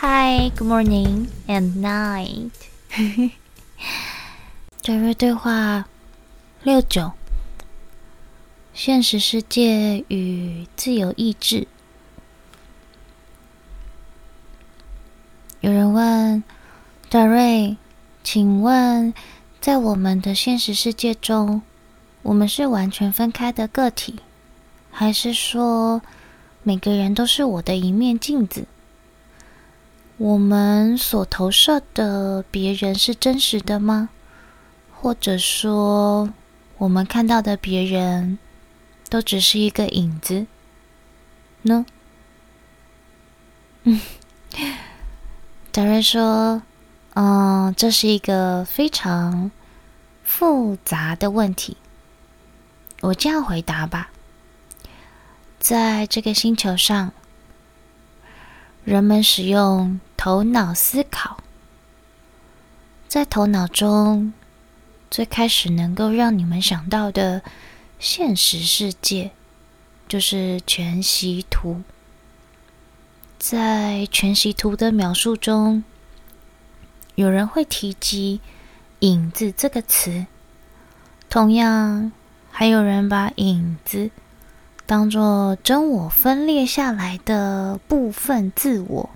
Hi, good morning and night。德瑞对话六九：现实世界与自由意志。有人问德瑞：“请问，在我们的现实世界中，我们是完全分开的个体，还是说每个人都是我的一面镜子？”我们所投射的别人是真实的吗？或者说，我们看到的别人都只是一个影子呢？嗯，德瑞说：“嗯，这是一个非常复杂的问题。我这样回答吧，在这个星球上。”人们使用头脑思考，在头脑中，最开始能够让你们想到的现实世界，就是全息图。在全息图的描述中，有人会提及“影子”这个词，同样，还有人把影子。当做真我分裂下来的部分自我，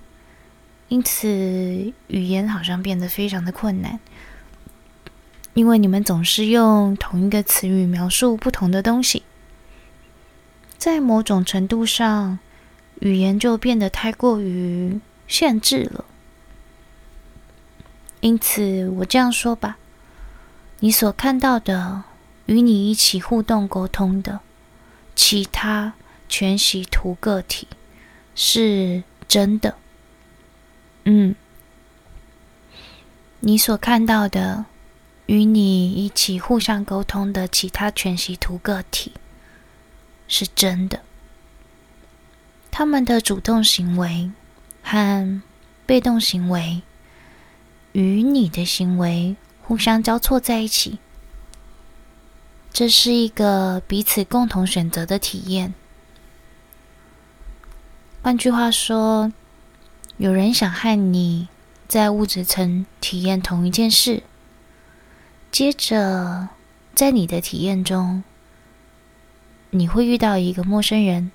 因此语言好像变得非常的困难，因为你们总是用同一个词语描述不同的东西，在某种程度上，语言就变得太过于限制了。因此，我这样说吧，你所看到的，与你一起互动沟通的。其他全息图个体是真的，嗯，你所看到的与你一起互相沟通的其他全息图个体是真的，他们的主动行为和被动行为与你的行为互相交错在一起。这是一个彼此共同选择的体验。换句话说，有人想和你在物质层体验同一件事，接着在你的体验中，你会遇到一个陌生人。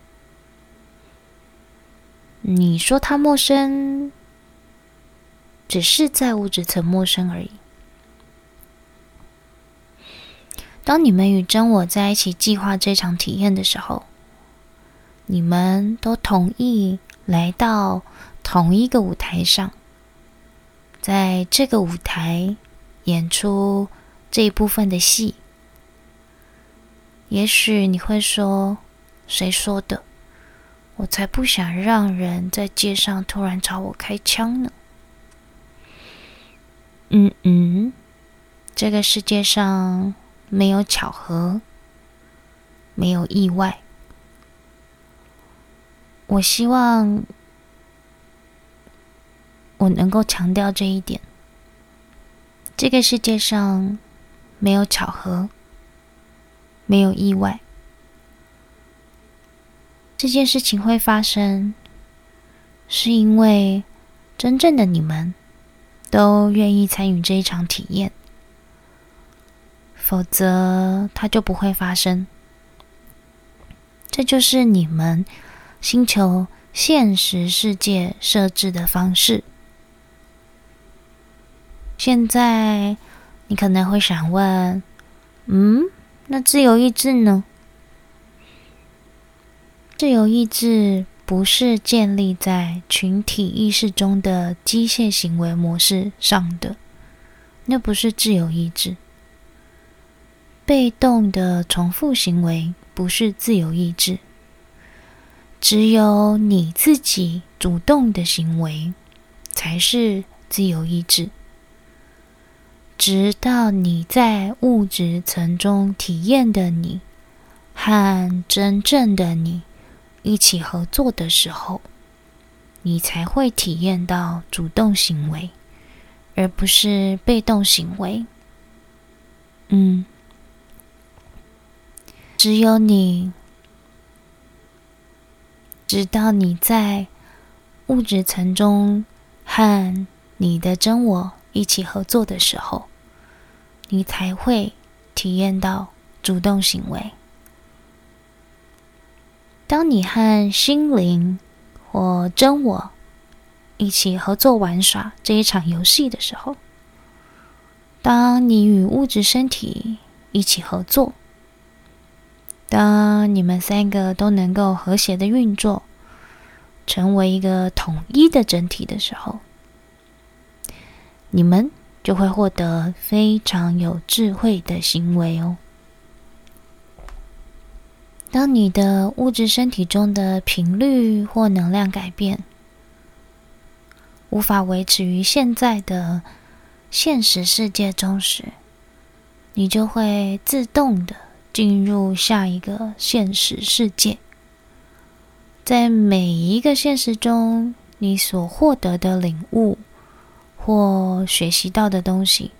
你说他陌生，只是在物质层陌生而已。当你们与真我在一起计划这场体验的时候，你们都同意来到同一个舞台上，在这个舞台演出这一部分的戏。也许你会说：“谁说的？我才不想让人在街上突然朝我开枪呢。”嗯嗯，这个世界上。没有巧合，没有意外。我希望我能够强调这一点。这个世界上没有巧合，没有意外。这件事情会发生，是因为真正的你们都愿意参与这一场体验。否则，它就不会发生。这就是你们星球现实世界设置的方式。现在，你可能会想问：“嗯，那自由意志呢？”自由意志不是建立在群体意识中的机械行为模式上的，那不是自由意志。被动的重复行为不是自由意志，只有你自己主动的行为才是自由意志。直到你在物质层中体验的你和真正的你一起合作的时候，你才会体验到主动行为，而不是被动行为。嗯。只有你，直到你在物质层中和你的真我一起合作的时候，你才会体验到主动行为。当你和心灵或真我一起合作玩耍这一场游戏的时候，当你与物质身体一起合作，当你们三个都能够和谐的运作，成为一个统一的整体的时候，你们就会获得非常有智慧的行为哦。当你的物质身体中的频率或能量改变，无法维持于现在的现实世界中时，你就会自动的进入下一个现实世界。在每一个现实中，你所获得的领悟或学习到的东西，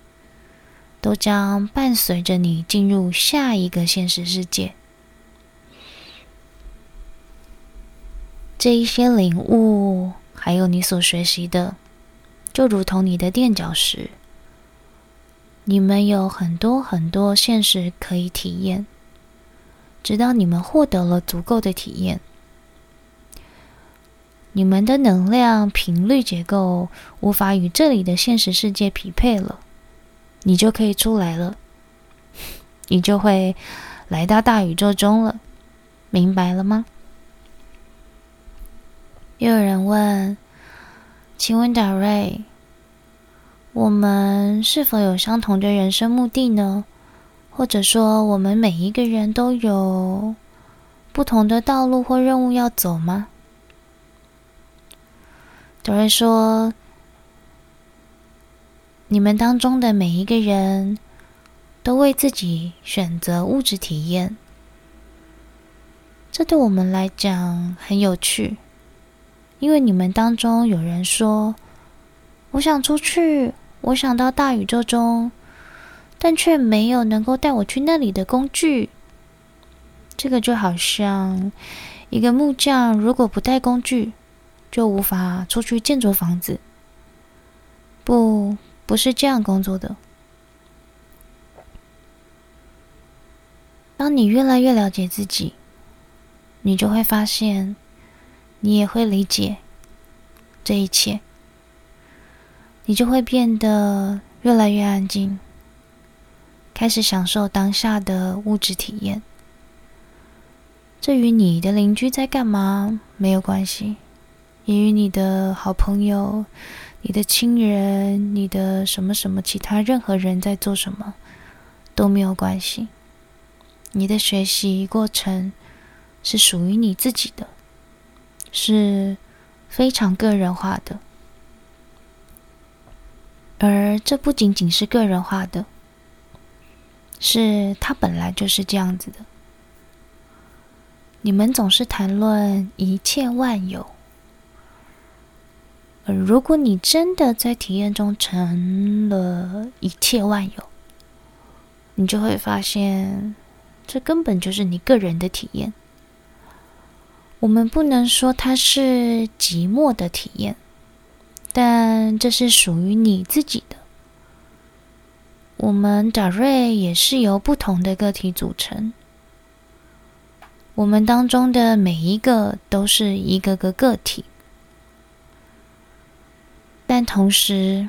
都将伴随着你进入下一个现实世界。这一些领悟，还有你所学习的，就如同你的垫脚石，你们有很多很多现实可以体验，直到你们获得了足够的体验，你们的能量频率结构无法与这里的现实世界匹配了，你就可以出来了，你就会来到大宇宙中了，明白了吗？又有人问：“请问达瑞，我们是否有相同的人生目的呢？或者说，我们每一个人都有不同的道路或任务要走吗？”达瑞说：“你们当中的每一个人都为自己选择物质体验，这对我们来讲很有趣。”因为你们当中有人说：“我想出去，我想到大宇宙中，但却没有能够带我去那里的工具。”这个就好像一个木匠，如果不带工具，就无法出去建筑房子。不，不是这样工作的。当你越来越了解自己，你就会发现。你也会理解这一切，你就会变得越来越安静，开始享受当下的物质体验。这与你的邻居在干嘛没有关系，也与你的好朋友、你的亲人、你的什么什么其他任何人在做什么都没有关系。你的学习过程是属于你自己的。是非常个人化的，而这不仅仅是个人化的，是它本来就是这样子的。你们总是谈论一切万有，如果你真的在体验中成了一切万有，你就会发现，这根本就是你个人的体验。我们不能说它是寂寞的体验，但这是属于你自己的。我们达瑞也是由不同的个体组成，我们当中的每一个都是一个个个体，同时，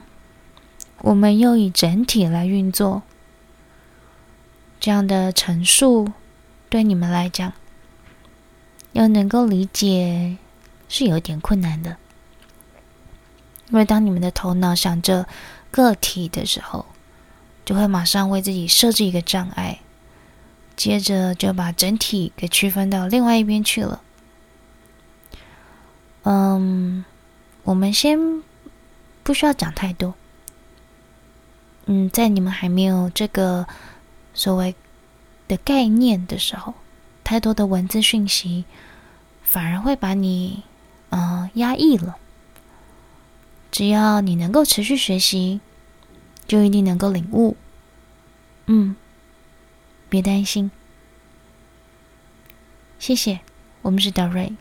我们又以整体来运作。这样的陈述对你们来讲，要能够理解是有点困难的，因为当你们的头脑想着个体的时候，就会马上为自己设置一个障碍，接着就把整体给区分到另外一边去了。嗯，我们先不需要讲太多。嗯，在你们还没有这个所谓的概念的时候。太多的文字讯息，反而会把你，嗯、呃，压抑了。只要你能够持续学习，就一定能够领悟。嗯，别担心。谢谢，我们是达瑞。